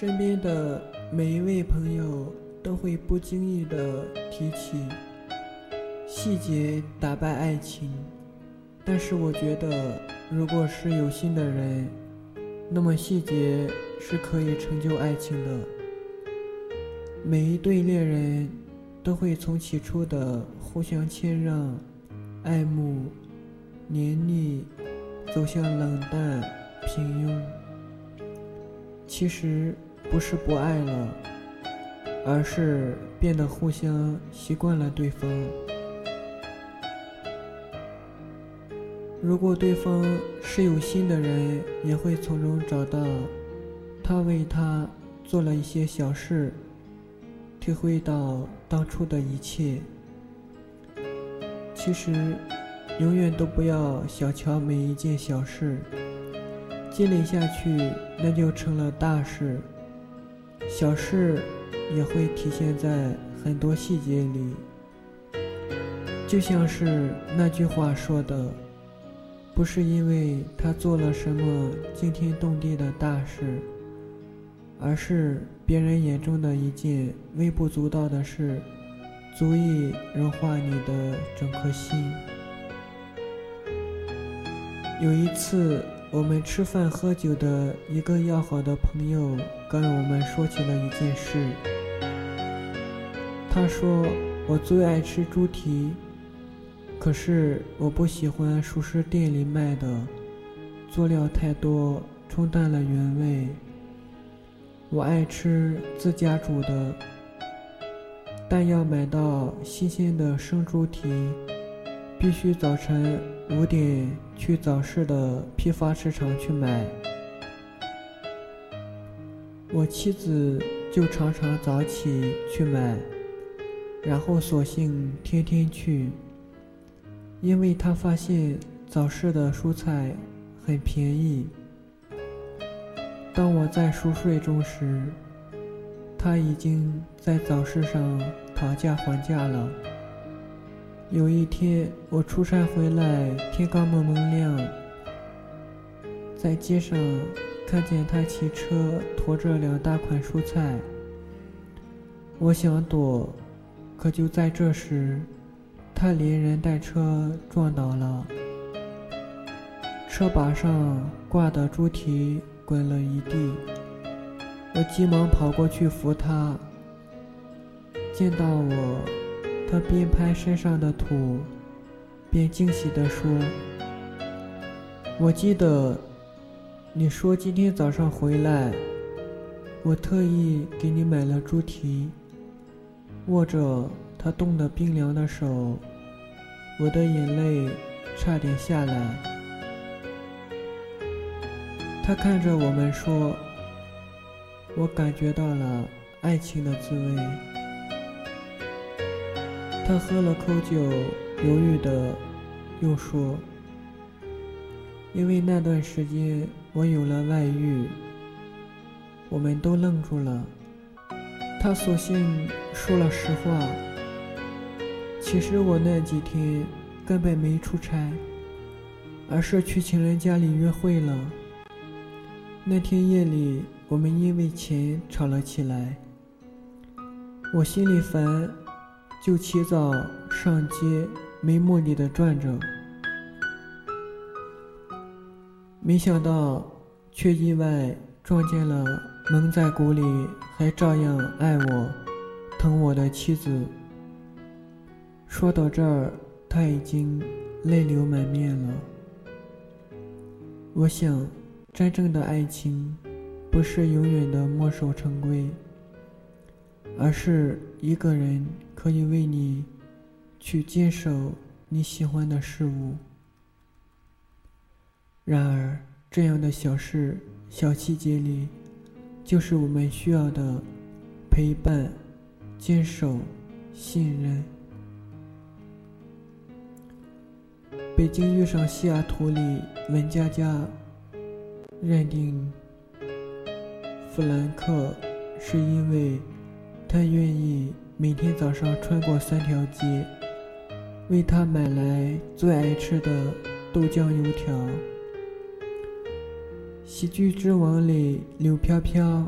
身边的每一位朋友都会不经意的提起细节打败爱情，但是我觉得，如果是有心的人，那么细节是可以成就爱情的。每一对恋人都会从起初的互相谦让、爱慕、黏腻，走向冷淡、平庸。其实不是不爱了，而是变得互相习惯了对方。如果对方是有心的人，也会从中找到他为他做了一些小事，体会到当初的一切。其实，永远都不要小瞧每一件小事，积累下去，那就成了大事。小事也会体现在很多细节里，就像是那句话说的。不是因为他做了什么惊天动地的大事，而是别人眼中的一件微不足道的事，足以融化你的整颗心。有一次，我们吃饭喝酒的一个要好的朋友跟我们说起了一件事。他说：“我最爱吃猪蹄。”可是我不喜欢熟食店里卖的，佐料太多，冲淡了原味。我爱吃自家煮的，但要买到新鲜的生猪蹄，必须早晨五点去早市的批发市场去买。我妻子就常常早起去买，然后索性天天去。因为她发现早市的蔬菜很便宜。当我在熟睡中时，她已经在早市上讨价还价了。有一天我出差回来，天刚蒙蒙亮，在街上看见他骑车驮着两大捆蔬菜，我想躲，可就在这时。他连人带车撞倒了，车把上挂的猪蹄滚了一地。我急忙跑过去扶他，见到我，他边拍身上的土，边惊喜地说：“我记得你说今天早上回来，我特意给你买了猪蹄。”握着他冻得冰凉的手。我的眼泪差点下来。他看着我们说：“我感觉到了爱情的滋味。”他喝了口酒，犹豫的又说：“因为那段时间我有了外遇。”我们都愣住了。他索性说了实话。其实我那几天根本没出差，而是去情人家里约会了。那天夜里，我们因为钱吵了起来。我心里烦，就起早上街，没目的的转着。没想到，却意外撞见了蒙在鼓里还照样爱我、疼我的妻子。说到这儿，他已经泪流满面了。我想，真正的爱情，不是永远的墨守成规，而是一个人可以为你去坚守你喜欢的事物。然而，这样的小事、小细节里，就是我们需要的陪伴、坚守、信任。北京遇上西雅图里，文佳佳认定弗兰克是因为他愿意每天早上穿过三条街，为他买来最爱吃的豆浆油条。喜剧之王里，柳飘飘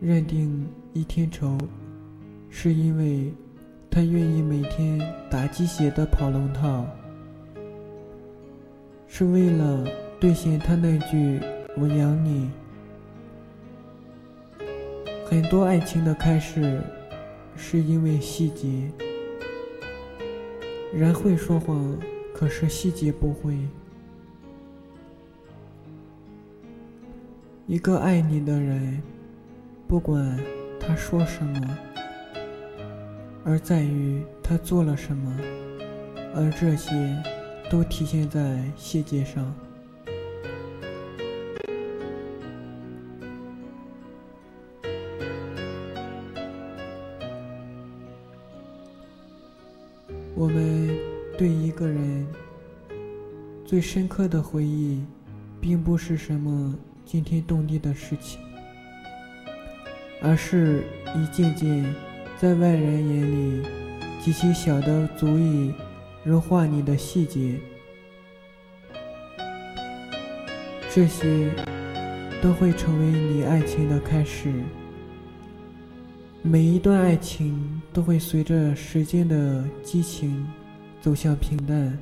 认定一天仇，是因为他愿意每天打鸡血的跑龙套，是为了兑现他那句“我养你”。很多爱情的开始，是因为细节。人会说谎，可是细节不会。一个爱你的人，不管他说什么，而在于他做了什么，而这些都体现在细节上。我们对一个人最深刻的回忆，并不是什么惊天动地的事情，而是一件件在外人眼里极其小的、足以融化你的细节。这些都会成为你爱情的开始。每一段爱情都会随着时间的激情走向平淡。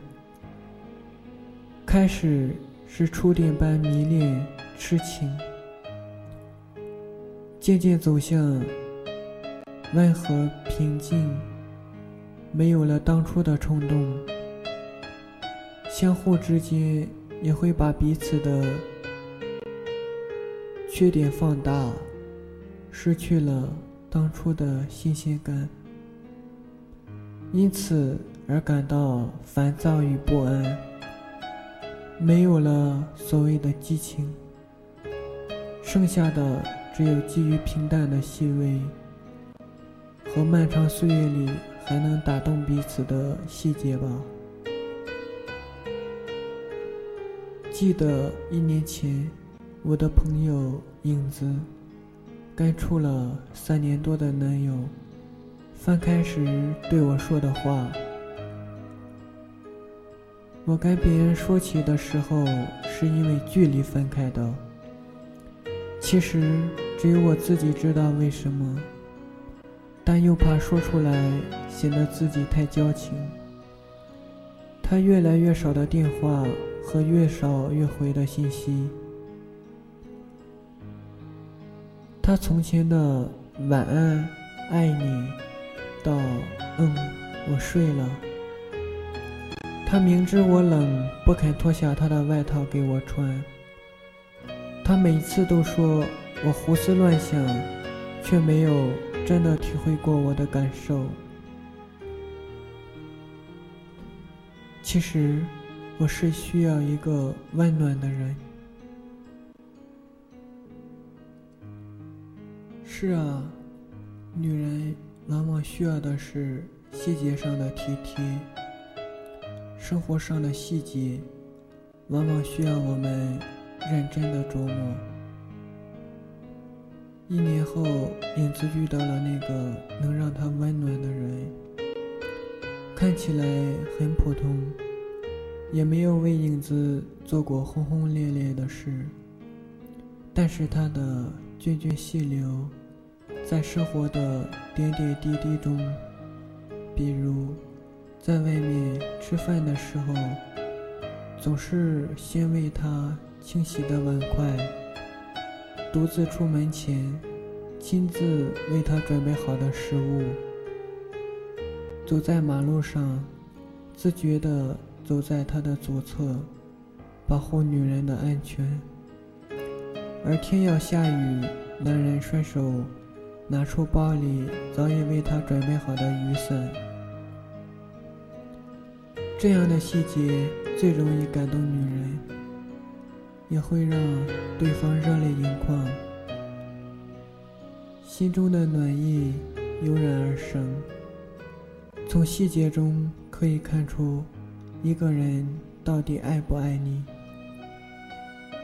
开始是触电般迷恋、痴情，渐渐走向温和平静，没有了当初的冲动。相互之间也会把彼此的缺点放大，失去了。当初的新鲜感，因此而感到烦躁与不安，没有了所谓的激情，剩下的只有基于平淡的细微和漫长岁月里还能打动彼此的细节吧。记得一年前，我的朋友影子。该处了三年多的男友，翻开时对我说的话，我跟别人说起的时候，是因为距离分开的。其实只有我自己知道为什么，但又怕说出来显得自己太矫情。他越来越少的电话和越少越回的信息。他从前的晚安，爱你，到嗯，我睡了。他明知我冷，不肯脱下他的外套给我穿。他每次都说我胡思乱想，却没有真的体会过我的感受。其实，我是需要一个温暖的人。是啊，女人往往需要的是细节上的体贴，生活上的细节，往往需要我们认真的琢磨。一年后，影子遇到了那个能让他温暖的人，看起来很普通，也没有为影子做过轰轰烈烈的事，但是他的涓涓细流。在生活的点点滴滴中，比如在外面吃饭的时候，总是先为他清洗的碗筷；独自出门前，亲自为他准备好的食物；走在马路上，自觉地走在他的左侧，保护女人的安全；而天要下雨，男人顺手。拿出包里早已为他准备好的雨伞，这样的细节最容易感动女人，也会让对方热泪盈眶，心中的暖意油然而生。从细节中可以看出，一个人到底爱不爱你。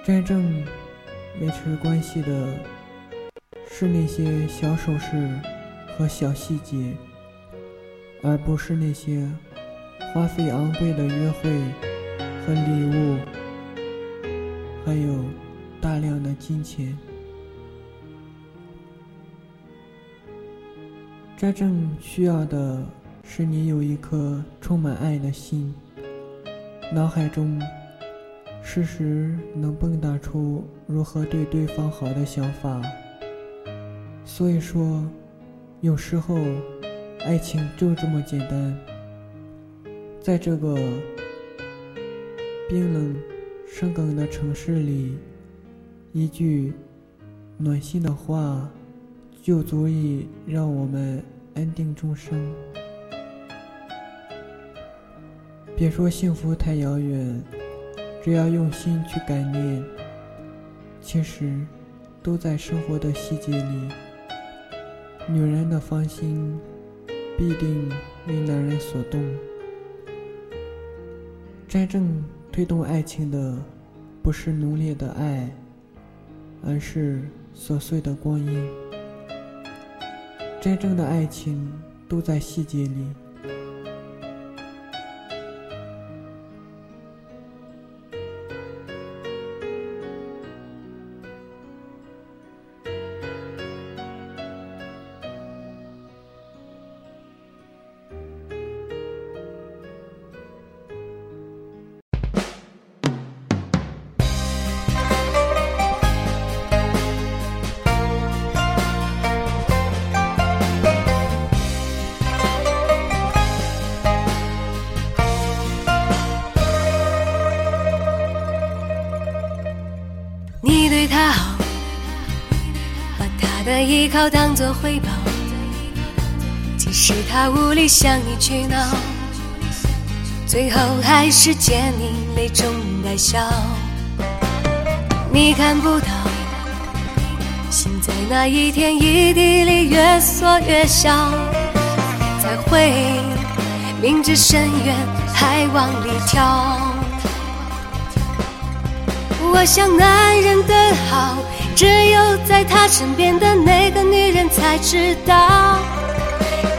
真正维持关系的。是那些小手势和小细节，而不是那些花费昂贵的约会和礼物，还有大量的金钱。真正需要的是你有一颗充满爱的心，脑海中时时能蹦跶出如何对对方好的想法。所以说，有时候爱情就这么简单。在这个冰冷、生梗的城市里，一句暖心的话就足以让我们安定终生。别说幸福太遥远，只要用心去感念，其实都在生活的细节里。女人的芳心必定为男人所动。真正推动爱情的，不是浓烈的爱，而是琐碎的光阴。真正的爱情都在细节里。对他好，把他的依靠当作回报，即使他无力向你取闹，最后还是见你泪中带笑。你看不到，心在那一天一地里越缩越小，才会明知深渊还往里跳。我想男人的好。只有在他身边的那个女人才知道，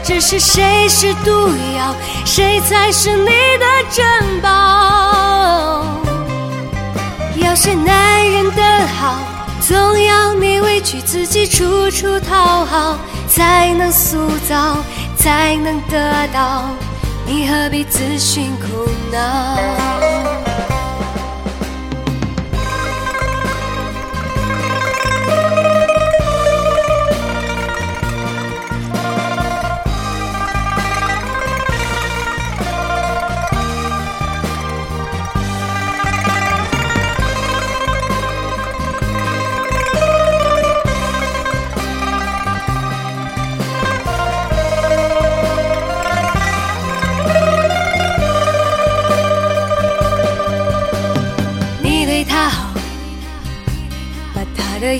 只是谁是毒药，谁才是你的珍宝。要是男人的好，总要你委屈自己，处处讨好，才能塑造，才能得到，你何必自寻苦恼？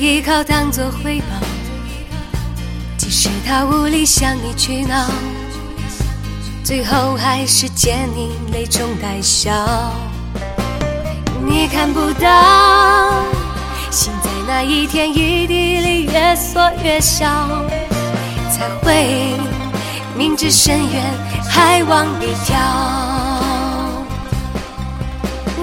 依靠当作回报，即使他无力向你取闹，最后还是见你泪中带笑。你看不到，心在那一天一地里越缩越小，才会明知深渊还往里跳。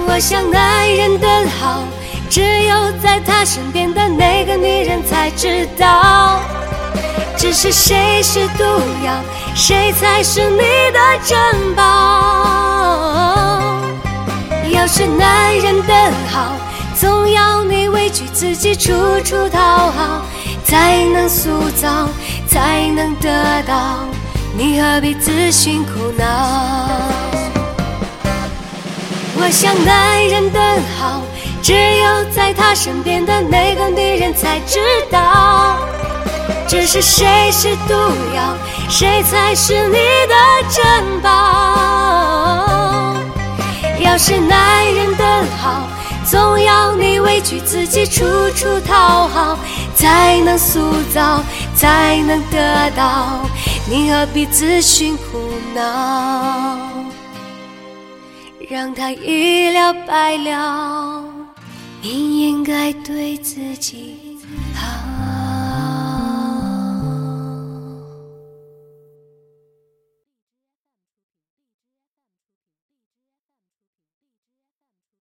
我想男人的好。只有在他身边的那个女人才知道，只是谁是毒药，谁才是你的珍宝。要是男人的好，总要你委屈自己，处处讨好，才能塑造，才能得到，你何必自寻苦恼？我想男人的好。只有在他身边的那个女人才知道，只是谁是毒药，谁才是你的珍宝。要是男人的好，总要你委屈自己，处处讨好，才能塑造，才能得到，你何必自寻苦恼，让他一了百了。你应该对自己好。